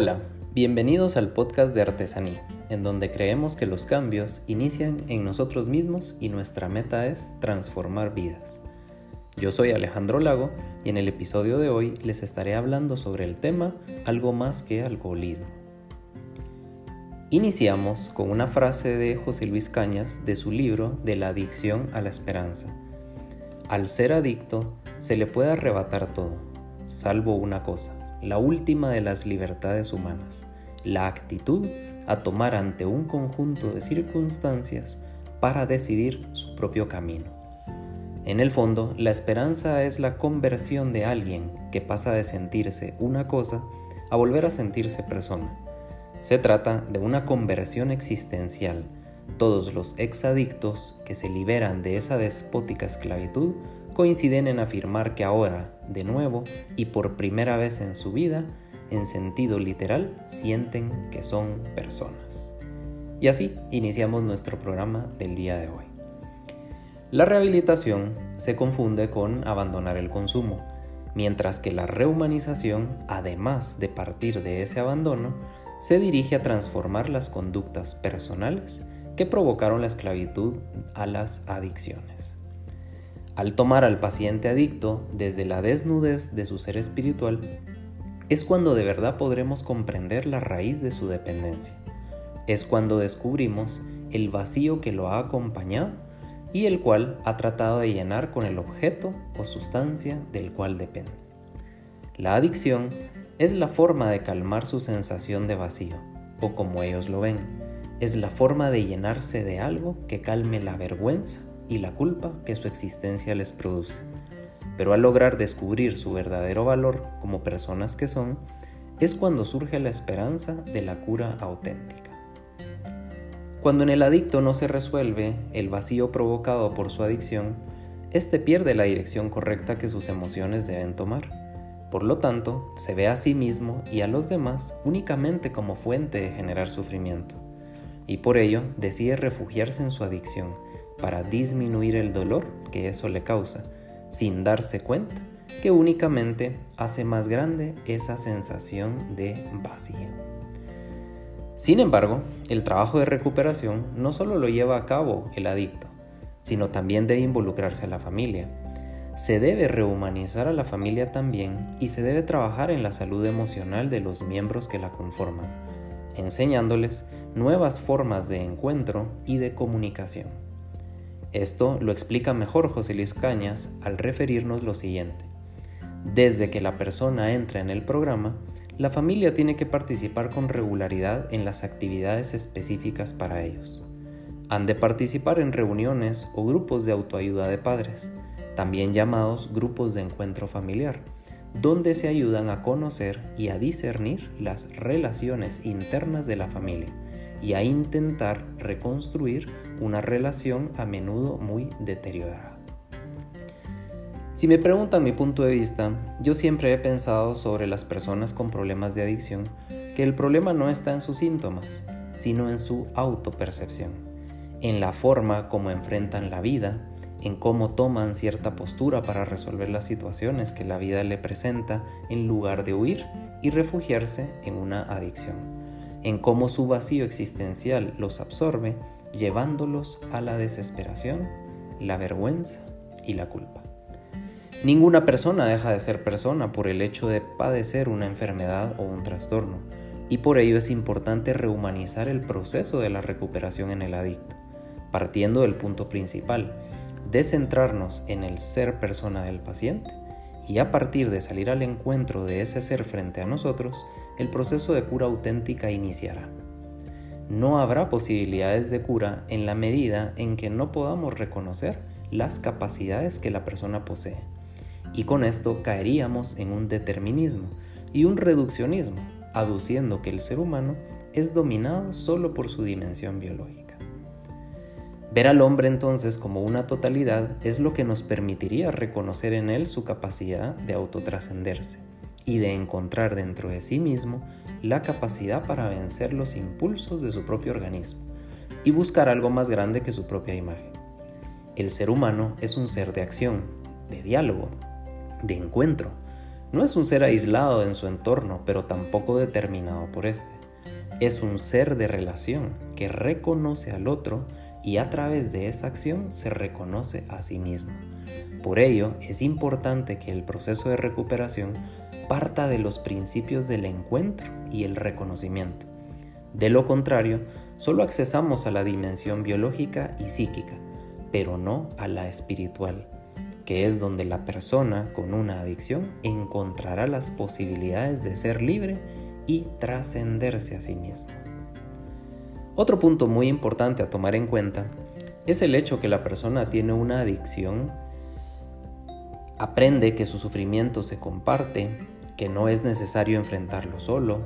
Hola, bienvenidos al podcast de Artesanía, en donde creemos que los cambios inician en nosotros mismos y nuestra meta es transformar vidas. Yo soy Alejandro Lago y en el episodio de hoy les estaré hablando sobre el tema algo más que alcoholismo. Iniciamos con una frase de José Luis Cañas de su libro De la adicción a la esperanza. Al ser adicto se le puede arrebatar todo, salvo una cosa, la última de las libertades humanas, la actitud a tomar ante un conjunto de circunstancias para decidir su propio camino. En el fondo, la esperanza es la conversión de alguien que pasa de sentirse una cosa a volver a sentirse persona. Se trata de una conversión existencial. Todos los exadictos que se liberan de esa despótica esclavitud coinciden en afirmar que ahora, de nuevo y por primera vez en su vida, en sentido literal, sienten que son personas. Y así iniciamos nuestro programa del día de hoy. La rehabilitación se confunde con abandonar el consumo, mientras que la rehumanización, además de partir de ese abandono, se dirige a transformar las conductas personales que provocaron la esclavitud a las adicciones. Al tomar al paciente adicto desde la desnudez de su ser espiritual, es cuando de verdad podremos comprender la raíz de su dependencia. Es cuando descubrimos el vacío que lo ha acompañado y el cual ha tratado de llenar con el objeto o sustancia del cual depende. La adicción es la forma de calmar su sensación de vacío, o como ellos lo ven, es la forma de llenarse de algo que calme la vergüenza y la culpa que su existencia les produce. Pero al lograr descubrir su verdadero valor como personas que son, es cuando surge la esperanza de la cura auténtica. Cuando en el adicto no se resuelve el vacío provocado por su adicción, éste pierde la dirección correcta que sus emociones deben tomar. Por lo tanto, se ve a sí mismo y a los demás únicamente como fuente de generar sufrimiento, y por ello decide refugiarse en su adicción, para disminuir el dolor que eso le causa, sin darse cuenta que únicamente hace más grande esa sensación de vacío. Sin embargo, el trabajo de recuperación no solo lo lleva a cabo el adicto, sino también debe involucrarse a la familia. Se debe rehumanizar a la familia también y se debe trabajar en la salud emocional de los miembros que la conforman, enseñándoles nuevas formas de encuentro y de comunicación. Esto lo explica mejor José Luis Cañas al referirnos lo siguiente. Desde que la persona entra en el programa, la familia tiene que participar con regularidad en las actividades específicas para ellos. Han de participar en reuniones o grupos de autoayuda de padres, también llamados grupos de encuentro familiar, donde se ayudan a conocer y a discernir las relaciones internas de la familia y a intentar reconstruir una relación a menudo muy deteriorada. Si me preguntan mi punto de vista, yo siempre he pensado sobre las personas con problemas de adicción que el problema no está en sus síntomas, sino en su autopercepción, en la forma como enfrentan la vida, en cómo toman cierta postura para resolver las situaciones que la vida le presenta en lugar de huir y refugiarse en una adicción, en cómo su vacío existencial los absorbe llevándolos a la desesperación, la vergüenza y la culpa. Ninguna persona deja de ser persona por el hecho de padecer una enfermedad o un trastorno, y por ello es importante rehumanizar el proceso de la recuperación en el adicto, partiendo del punto principal, de centrarnos en el ser persona del paciente, y a partir de salir al encuentro de ese ser frente a nosotros, el proceso de cura auténtica iniciará no habrá posibilidades de cura en la medida en que no podamos reconocer las capacidades que la persona posee. Y con esto caeríamos en un determinismo y un reduccionismo, aduciendo que el ser humano es dominado solo por su dimensión biológica. Ver al hombre entonces como una totalidad es lo que nos permitiría reconocer en él su capacidad de autotrascenderse y de encontrar dentro de sí mismo la capacidad para vencer los impulsos de su propio organismo y buscar algo más grande que su propia imagen. El ser humano es un ser de acción, de diálogo, de encuentro, No es un ser aislado en su entorno, pero tampoco determinado por este. Es un ser de relación que reconoce al otro y a través de esa acción se reconoce a sí mismo. Por ello, es importante que el proceso de recuperación parta de los principios del encuentro y el reconocimiento. De lo contrario, solo accesamos a la dimensión biológica y psíquica, pero no a la espiritual, que es donde la persona con una adicción encontrará las posibilidades de ser libre y trascenderse a sí mismo. Otro punto muy importante a tomar en cuenta es el hecho que la persona tiene una adicción, aprende que su sufrimiento se comparte, que no es necesario enfrentarlo solo,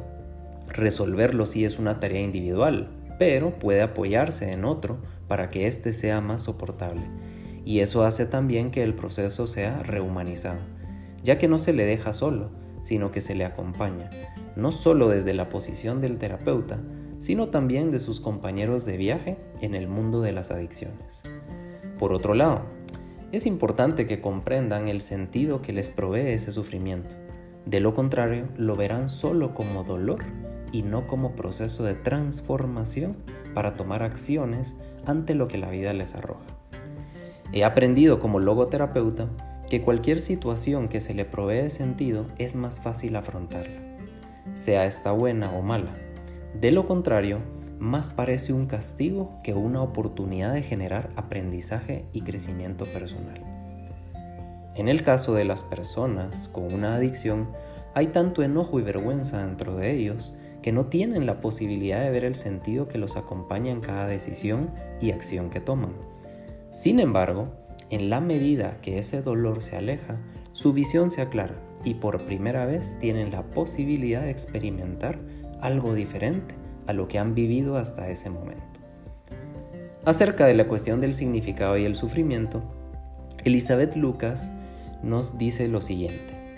resolverlo si es una tarea individual, pero puede apoyarse en otro para que éste sea más soportable. Y eso hace también que el proceso sea rehumanizado, ya que no se le deja solo, sino que se le acompaña, no solo desde la posición del terapeuta, sino también de sus compañeros de viaje en el mundo de las adicciones. Por otro lado, es importante que comprendan el sentido que les provee ese sufrimiento. De lo contrario, lo verán solo como dolor y no como proceso de transformación para tomar acciones ante lo que la vida les arroja. He aprendido como logoterapeuta que cualquier situación que se le provee sentido es más fácil afrontarla, sea esta buena o mala. De lo contrario, más parece un castigo que una oportunidad de generar aprendizaje y crecimiento personal. En el caso de las personas con una adicción, hay tanto enojo y vergüenza dentro de ellos que no tienen la posibilidad de ver el sentido que los acompaña en cada decisión y acción que toman. Sin embargo, en la medida que ese dolor se aleja, su visión se aclara y por primera vez tienen la posibilidad de experimentar algo diferente a lo que han vivido hasta ese momento. Acerca de la cuestión del significado y el sufrimiento, Elizabeth Lucas nos dice lo siguiente.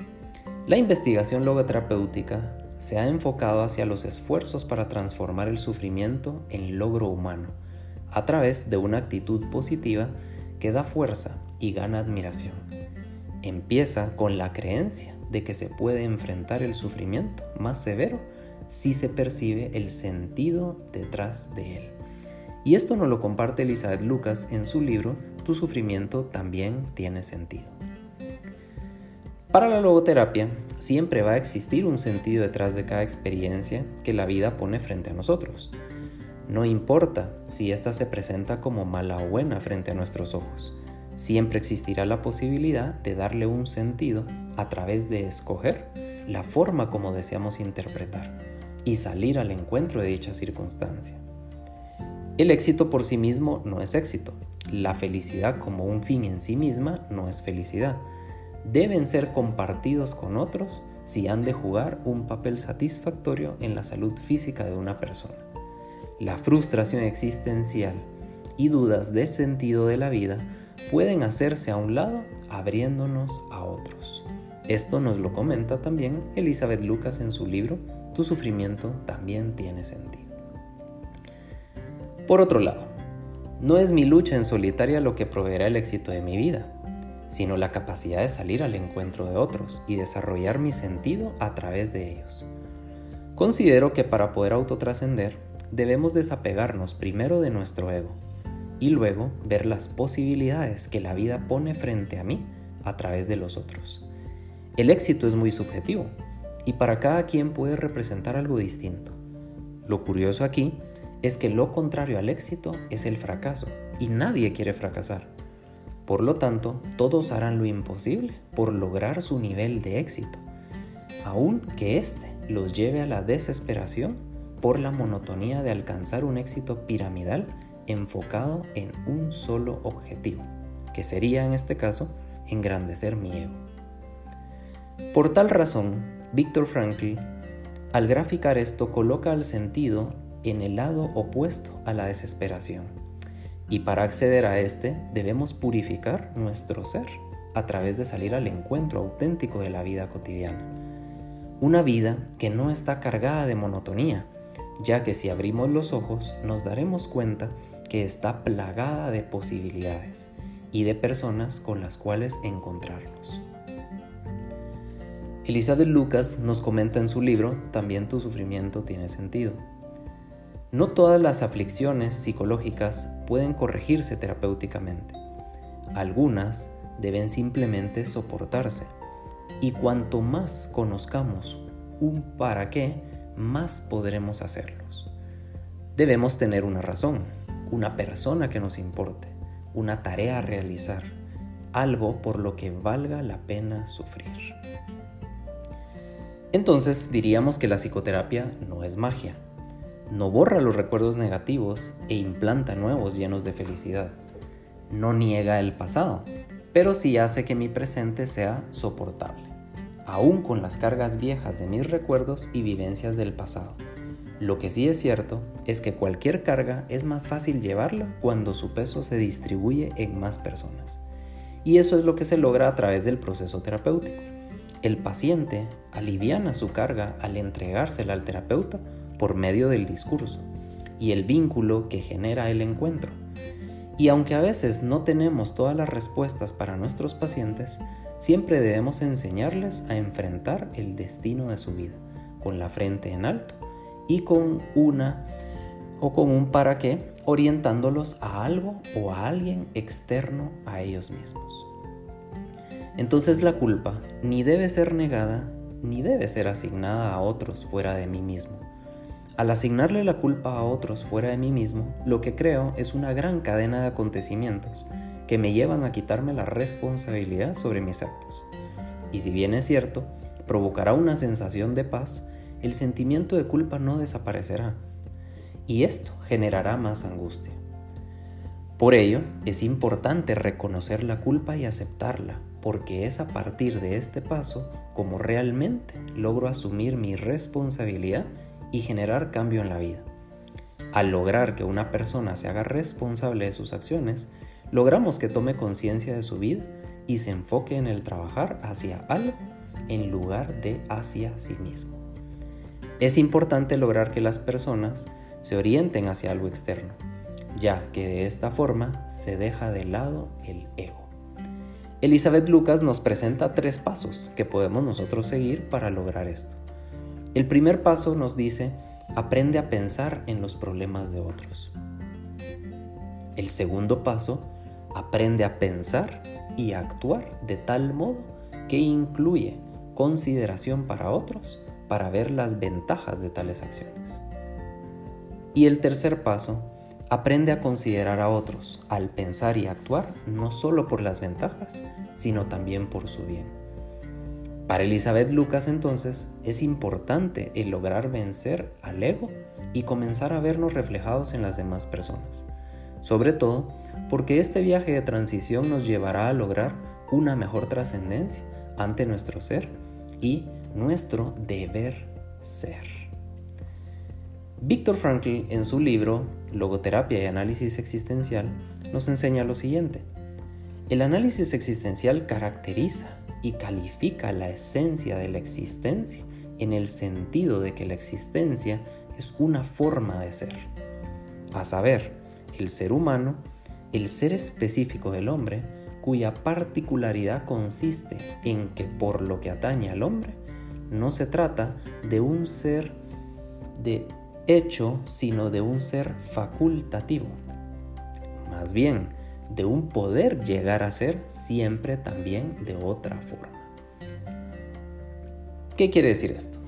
La investigación logoterapéutica se ha enfocado hacia los esfuerzos para transformar el sufrimiento en logro humano, a través de una actitud positiva que da fuerza y gana admiración. Empieza con la creencia de que se puede enfrentar el sufrimiento más severo si se percibe el sentido detrás de él. Y esto nos lo comparte Elizabeth Lucas en su libro Tu sufrimiento también tiene sentido. Para la logoterapia, siempre va a existir un sentido detrás de cada experiencia que la vida pone frente a nosotros. No importa si ésta se presenta como mala o buena frente a nuestros ojos, siempre existirá la posibilidad de darle un sentido a través de escoger la forma como deseamos interpretar y salir al encuentro de dicha circunstancia. El éxito por sí mismo no es éxito. La felicidad como un fin en sí misma no es felicidad. Deben ser compartidos con otros si han de jugar un papel satisfactorio en la salud física de una persona la frustración existencial y dudas de sentido de la vida pueden hacerse a un lado abriéndonos a otros. Esto nos lo comenta también Elizabeth Lucas en su libro Tu sufrimiento también tiene sentido. Por otro lado, no es mi lucha en solitaria lo que proveerá el éxito de mi vida, sino la capacidad de salir al encuentro de otros y desarrollar mi sentido a través de ellos. Considero que para poder autotrascender debemos desapegarnos primero de nuestro ego y luego ver las posibilidades que la vida pone frente a mí a través de los otros. El éxito es muy subjetivo y para cada quien puede representar algo distinto. Lo curioso aquí es que lo contrario al éxito es el fracaso y nadie quiere fracasar. Por lo tanto, todos harán lo imposible por lograr su nivel de éxito, aun que éste los lleve a la desesperación por la monotonía de alcanzar un éxito piramidal enfocado en un solo objetivo, que sería en este caso engrandecer mi ego. Por tal razón, Viktor Frankl, al graficar esto, coloca el sentido en el lado opuesto a la desesperación. Y para acceder a este debemos purificar nuestro ser a través de salir al encuentro auténtico de la vida cotidiana. Una vida que no está cargada de monotonía, ya que si abrimos los ojos nos daremos cuenta que está plagada de posibilidades y de personas con las cuales encontrarnos. Elizabeth Lucas nos comenta en su libro También tu sufrimiento tiene sentido. No todas las aflicciones psicológicas pueden corregirse terapéuticamente. Algunas deben simplemente soportarse. Y cuanto más conozcamos un para qué, más podremos hacerlos. Debemos tener una razón, una persona que nos importe, una tarea a realizar, algo por lo que valga la pena sufrir. Entonces diríamos que la psicoterapia no es magia, no borra los recuerdos negativos e implanta nuevos llenos de felicidad, no niega el pasado, pero sí hace que mi presente sea soportable, aún con las cargas viejas de mis recuerdos y vivencias del pasado. Lo que sí es cierto es que cualquier carga es más fácil llevarla cuando su peso se distribuye en más personas. Y eso es lo que se logra a través del proceso terapéutico. El paciente aliviana su carga al entregársela al terapeuta por medio del discurso y el vínculo que genera el encuentro. Y aunque a veces no tenemos todas las respuestas para nuestros pacientes, siempre debemos enseñarles a enfrentar el destino de su vida, con la frente en alto y con una o con un para qué, orientándolos a algo o a alguien externo a ellos mismos. Entonces la culpa ni debe ser negada ni debe ser asignada a otros fuera de mí mismo. Al asignarle la culpa a otros fuera de mí mismo, lo que creo es una gran cadena de acontecimientos que me llevan a quitarme la responsabilidad sobre mis actos. Y si bien es cierto, provocará una sensación de paz, el sentimiento de culpa no desaparecerá. Y esto generará más angustia. Por ello, es importante reconocer la culpa y aceptarla, porque es a partir de este paso como realmente logro asumir mi responsabilidad y generar cambio en la vida. Al lograr que una persona se haga responsable de sus acciones, logramos que tome conciencia de su vida y se enfoque en el trabajar hacia algo en lugar de hacia sí mismo. Es importante lograr que las personas se orienten hacia algo externo, ya que de esta forma se deja de lado el ego. Elizabeth Lucas nos presenta tres pasos que podemos nosotros seguir para lograr esto. El primer paso nos dice, aprende a pensar en los problemas de otros. El segundo paso, aprende a pensar y actuar de tal modo que incluye consideración para otros para ver las ventajas de tales acciones. Y el tercer paso, Aprende a considerar a otros al pensar y actuar no solo por las ventajas, sino también por su bien. Para Elizabeth Lucas entonces es importante el lograr vencer al ego y comenzar a vernos reflejados en las demás personas, sobre todo porque este viaje de transición nos llevará a lograr una mejor trascendencia ante nuestro ser y nuestro deber ser. Víctor Frankl en su libro Logoterapia y Análisis Existencial nos enseña lo siguiente. El análisis existencial caracteriza y califica la esencia de la existencia en el sentido de que la existencia es una forma de ser. A saber, el ser humano, el ser específico del hombre, cuya particularidad consiste en que por lo que atañe al hombre, no se trata de un ser de hecho, sino de un ser facultativo. Más bien, de un poder llegar a ser siempre también de otra forma. ¿Qué quiere decir esto?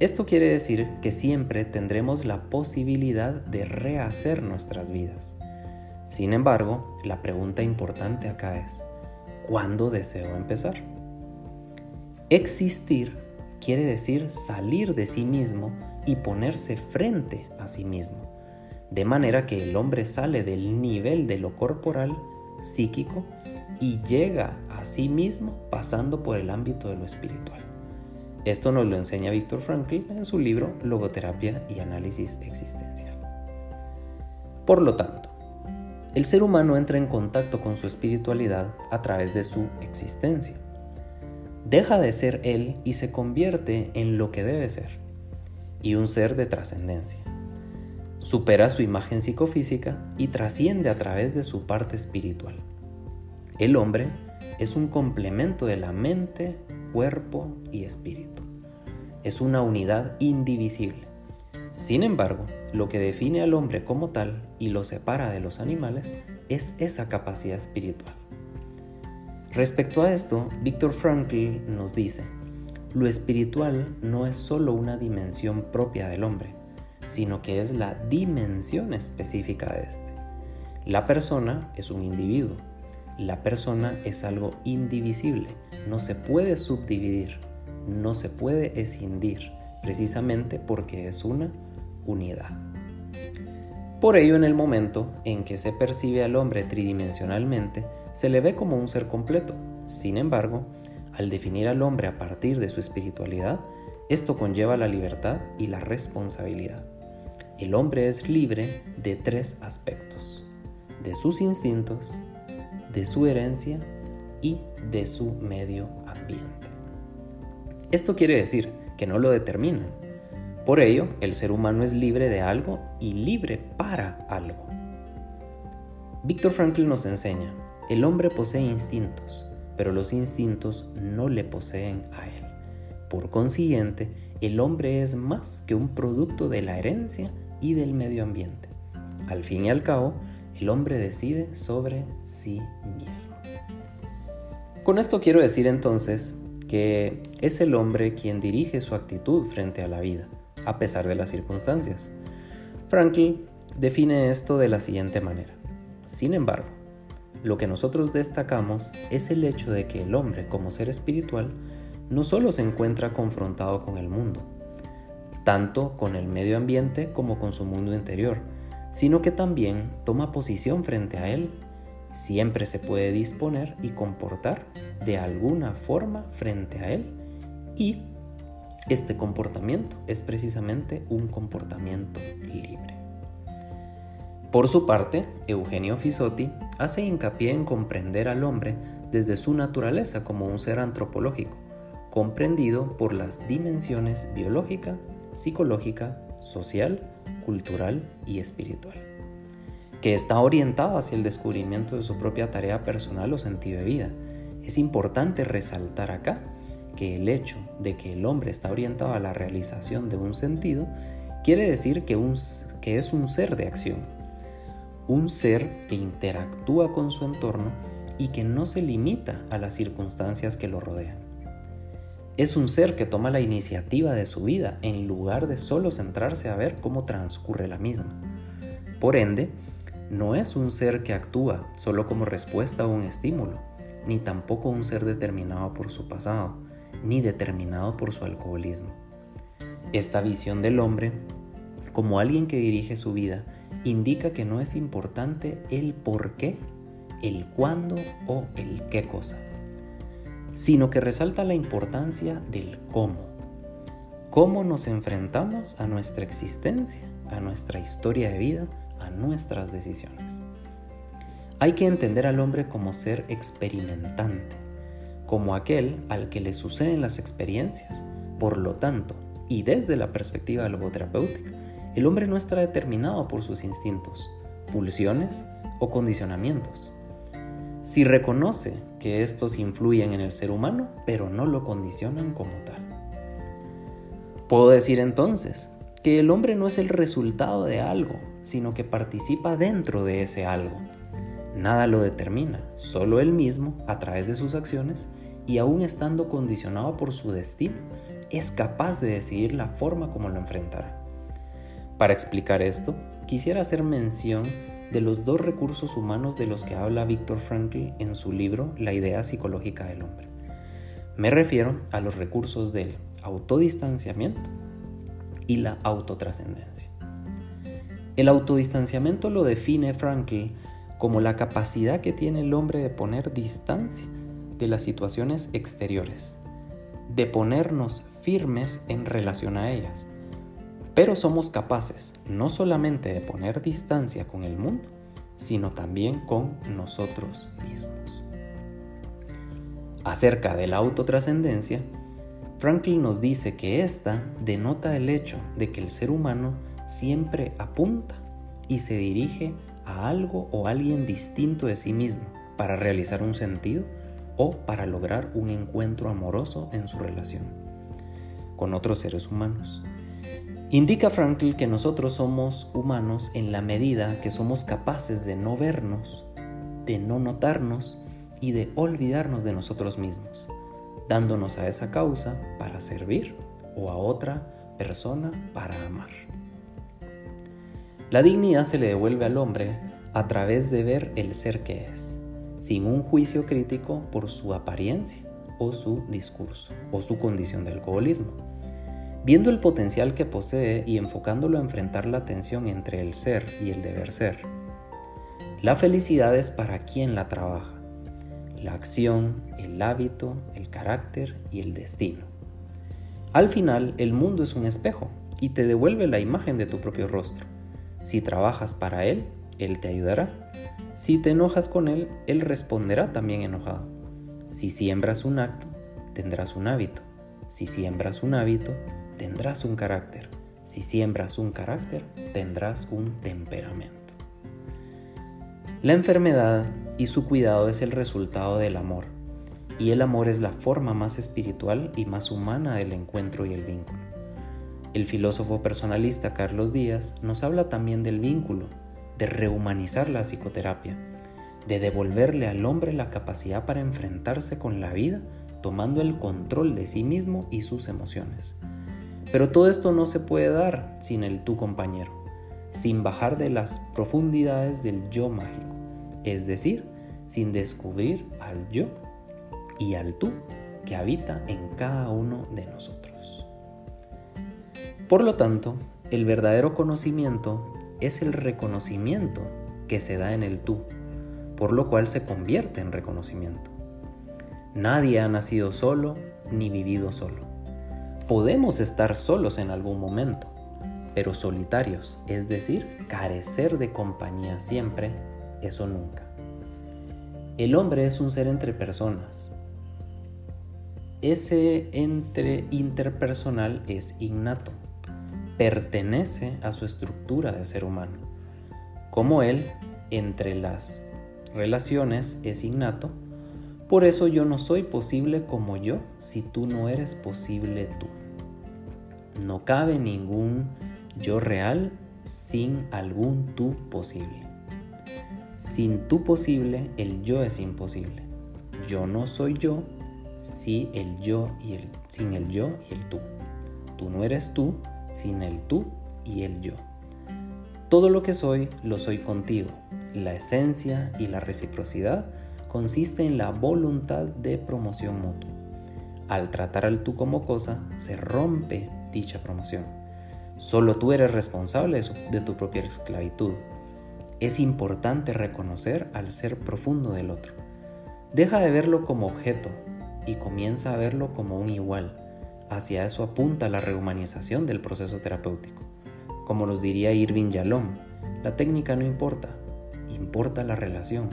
Esto quiere decir que siempre tendremos la posibilidad de rehacer nuestras vidas. Sin embargo, la pregunta importante acá es, ¿cuándo deseo empezar? Existir quiere decir salir de sí mismo y ponerse frente a sí mismo, de manera que el hombre sale del nivel de lo corporal, psíquico, y llega a sí mismo pasando por el ámbito de lo espiritual. Esto nos lo enseña Víctor Frankl en su libro Logoterapia y Análisis Existencial. Por lo tanto, el ser humano entra en contacto con su espiritualidad a través de su existencia. Deja de ser él y se convierte en lo que debe ser, y un ser de trascendencia. Supera su imagen psicofísica y trasciende a través de su parte espiritual. El hombre es un complemento de la mente cuerpo y espíritu. Es una unidad indivisible. Sin embargo, lo que define al hombre como tal y lo separa de los animales es esa capacidad espiritual. Respecto a esto, Víctor Frankl nos dice, lo espiritual no es solo una dimensión propia del hombre, sino que es la dimensión específica de este. La persona es un individuo. La persona es algo indivisible, no se puede subdividir, no se puede escindir, precisamente porque es una unidad. Por ello, en el momento en que se percibe al hombre tridimensionalmente, se le ve como un ser completo. Sin embargo, al definir al hombre a partir de su espiritualidad, esto conlleva la libertad y la responsabilidad. El hombre es libre de tres aspectos, de sus instintos, de su herencia y de su medio ambiente. Esto quiere decir que no lo determinan. Por ello, el ser humano es libre de algo y libre para algo. Víctor Frankl nos enseña, el hombre posee instintos, pero los instintos no le poseen a él. Por consiguiente, el hombre es más que un producto de la herencia y del medio ambiente. Al fin y al cabo, el hombre decide sobre sí mismo. Con esto quiero decir entonces que es el hombre quien dirige su actitud frente a la vida, a pesar de las circunstancias. Frankl define esto de la siguiente manera. Sin embargo, lo que nosotros destacamos es el hecho de que el hombre como ser espiritual no solo se encuentra confrontado con el mundo, tanto con el medio ambiente como con su mundo interior, sino que también toma posición frente a él. Siempre se puede disponer y comportar de alguna forma frente a él y este comportamiento es precisamente un comportamiento libre. Por su parte, Eugenio Fisotti hace hincapié en comprender al hombre desde su naturaleza como un ser antropológico, comprendido por las dimensiones biológica, psicológica, social, cultural y espiritual, que está orientado hacia el descubrimiento de su propia tarea personal o sentido de vida. Es importante resaltar acá que el hecho de que el hombre está orientado a la realización de un sentido quiere decir que, que es un ser de acción, un ser que interactúa con su entorno y que no se limita a las circunstancias que lo rodean. Es un ser que toma la iniciativa de su vida en lugar de solo centrarse a ver cómo transcurre la misma. Por ende, no es un ser que actúa solo como respuesta a un estímulo, ni tampoco un ser determinado por su pasado, ni determinado por su alcoholismo. Esta visión del hombre, como alguien que dirige su vida, indica que no es importante el por qué, el cuándo o el qué cosa, sino que resalta la importancia del cómo. Cómo nos enfrentamos a nuestra existencia, a nuestra historia de vida, a nuestras decisiones. Hay que entender al hombre como ser experimentante, como aquel al que le suceden las experiencias. Por lo tanto, y desde la perspectiva logoterapéutica, el hombre no está determinado por sus instintos, pulsiones o condicionamientos. Si reconoce que estos influyen en el ser humano, pero no lo condicionan como tal. Puedo decir entonces que el hombre no es el resultado de algo, sino que participa dentro de ese algo. Nada lo determina, solo él mismo, a través de sus acciones, y aún estando condicionado por su destino, es capaz de decidir la forma como lo enfrentará. Para explicar esto, quisiera hacer mención de los dos recursos humanos de los que habla Víctor Frankl en su libro La idea psicológica del hombre. Me refiero a los recursos del autodistanciamiento y la autotrascendencia. El autodistanciamiento lo define Frankl como la capacidad que tiene el hombre de poner distancia de las situaciones exteriores, de ponernos firmes en relación a ellas, pero somos capaces no solamente de poner distancia con el mundo, sino también con nosotros mismos. Acerca de la autotrascendencia, Franklin nos dice que esta denota el hecho de que el ser humano siempre apunta y se dirige a algo o alguien distinto de sí mismo para realizar un sentido o para lograr un encuentro amoroso en su relación con otros seres humanos. Indica Frankl que nosotros somos humanos en la medida que somos capaces de no vernos, de no notarnos y de olvidarnos de nosotros mismos, dándonos a esa causa para servir o a otra persona para amar. La dignidad se le devuelve al hombre a través de ver el ser que es, sin un juicio crítico por su apariencia o su discurso o su condición de alcoholismo. Viendo el potencial que posee y enfocándolo a enfrentar la tensión entre el ser y el deber ser. La felicidad es para quien la trabaja, la acción, el hábito, el carácter y el destino. Al final, el mundo es un espejo y te devuelve la imagen de tu propio rostro. Si trabajas para él, él te ayudará. Si te enojas con él, él responderá también enojado. Si siembras un acto, tendrás un hábito. Si siembras un hábito, tendrás un carácter. Si siembras un carácter, tendrás un temperamento. La enfermedad y su cuidado es el resultado del amor, y el amor es la forma más espiritual y más humana del encuentro y el vínculo. El filósofo personalista Carlos Díaz nos habla también del vínculo, de rehumanizar la psicoterapia, de devolverle al hombre la capacidad para enfrentarse con la vida tomando el control de sí mismo y sus emociones. Pero todo esto no se puede dar sin el tú compañero, sin bajar de las profundidades del yo mágico, es decir, sin descubrir al yo y al tú que habita en cada uno de nosotros. Por lo tanto, el verdadero conocimiento es el reconocimiento que se da en el tú, por lo cual se convierte en reconocimiento. Nadie ha nacido solo ni vivido solo. Podemos estar solos en algún momento, pero solitarios, es decir, carecer de compañía siempre, eso nunca. El hombre es un ser entre personas. Ese entre interpersonal es innato pertenece a su estructura de ser humano. Como él, entre las relaciones es innato, por eso yo no soy posible como yo si tú no eres posible tú. No cabe ningún yo real sin algún tú posible. Sin tú posible, el yo es imposible. Yo no soy yo si el yo y el, sin el yo y el tú. Tú no eres tú sin el tú y el yo. Todo lo que soy, lo soy contigo. La esencia y la reciprocidad consiste en la voluntad de promoción mutua. Al tratar al tú como cosa, se rompe dicha promoción. Solo tú eres responsable de tu propia esclavitud. Es importante reconocer al ser profundo del otro. Deja de verlo como objeto y comienza a verlo como un igual Hacia eso apunta la rehumanización del proceso terapéutico. Como nos diría Irving Yalom, la técnica no importa, importa la relación.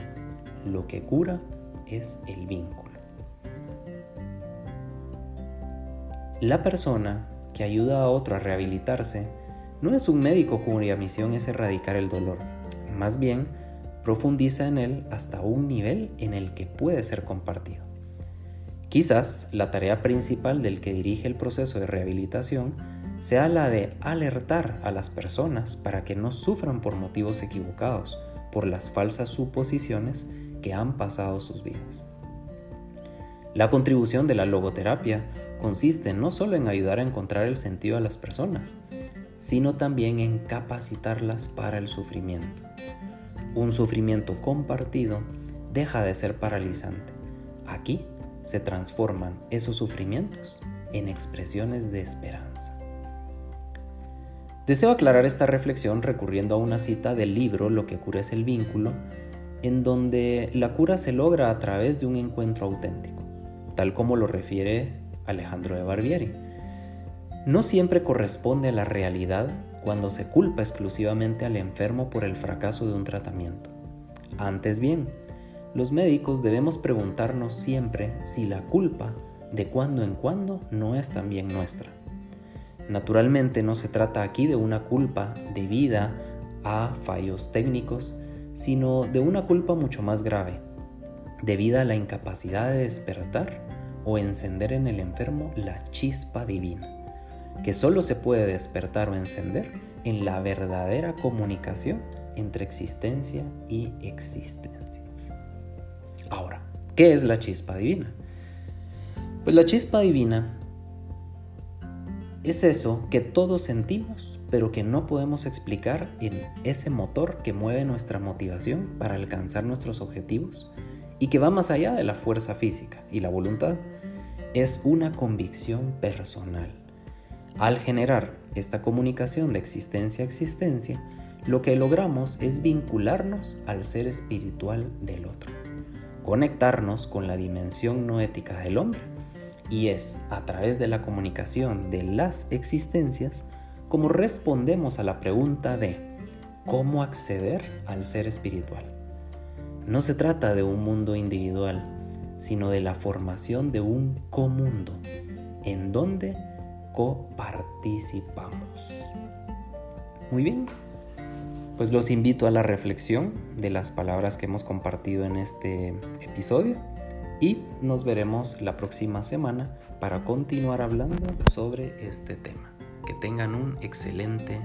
Lo que cura es el vínculo. La persona que ayuda a otro a rehabilitarse no es un médico cuya misión es erradicar el dolor, más bien profundiza en él hasta un nivel en el que puede ser compartido. Quizás la tarea principal del que dirige el proceso de rehabilitación sea la de alertar a las personas para que no sufran por motivos equivocados, por las falsas suposiciones que han pasado sus vidas. La contribución de la logoterapia consiste no solo en ayudar a encontrar el sentido a las personas, sino también en capacitarlas para el sufrimiento. Un sufrimiento compartido deja de ser paralizante. Aquí se transforman esos sufrimientos en expresiones de esperanza. Deseo aclarar esta reflexión recurriendo a una cita del libro Lo que cura es el vínculo, en donde la cura se logra a través de un encuentro auténtico, tal como lo refiere Alejandro de Barbieri. No siempre corresponde a la realidad cuando se culpa exclusivamente al enfermo por el fracaso de un tratamiento. Antes bien, los médicos debemos preguntarnos siempre si la culpa de cuando en cuando no es también nuestra. Naturalmente no se trata aquí de una culpa debida a fallos técnicos, sino de una culpa mucho más grave, debido a la incapacidad de despertar o encender en el enfermo la chispa divina, que solo se puede despertar o encender en la verdadera comunicación entre existencia y existencia. Ahora, ¿qué es la chispa divina? Pues la chispa divina es eso que todos sentimos, pero que no podemos explicar en ese motor que mueve nuestra motivación para alcanzar nuestros objetivos y que va más allá de la fuerza física y la voluntad. Es una convicción personal. Al generar esta comunicación de existencia a existencia, lo que logramos es vincularnos al ser espiritual del otro, conectarnos con la dimensión no ética del hombre y es a través de la comunicación de las existencias como respondemos a la pregunta de cómo acceder al ser espiritual. No se trata de un mundo individual, sino de la formación de un comundo en donde coparticipamos. Muy bien, pues los invito a la reflexión de las palabras que hemos compartido en este episodio y nos veremos la próxima semana para continuar hablando sobre este tema. Que tengan un excelente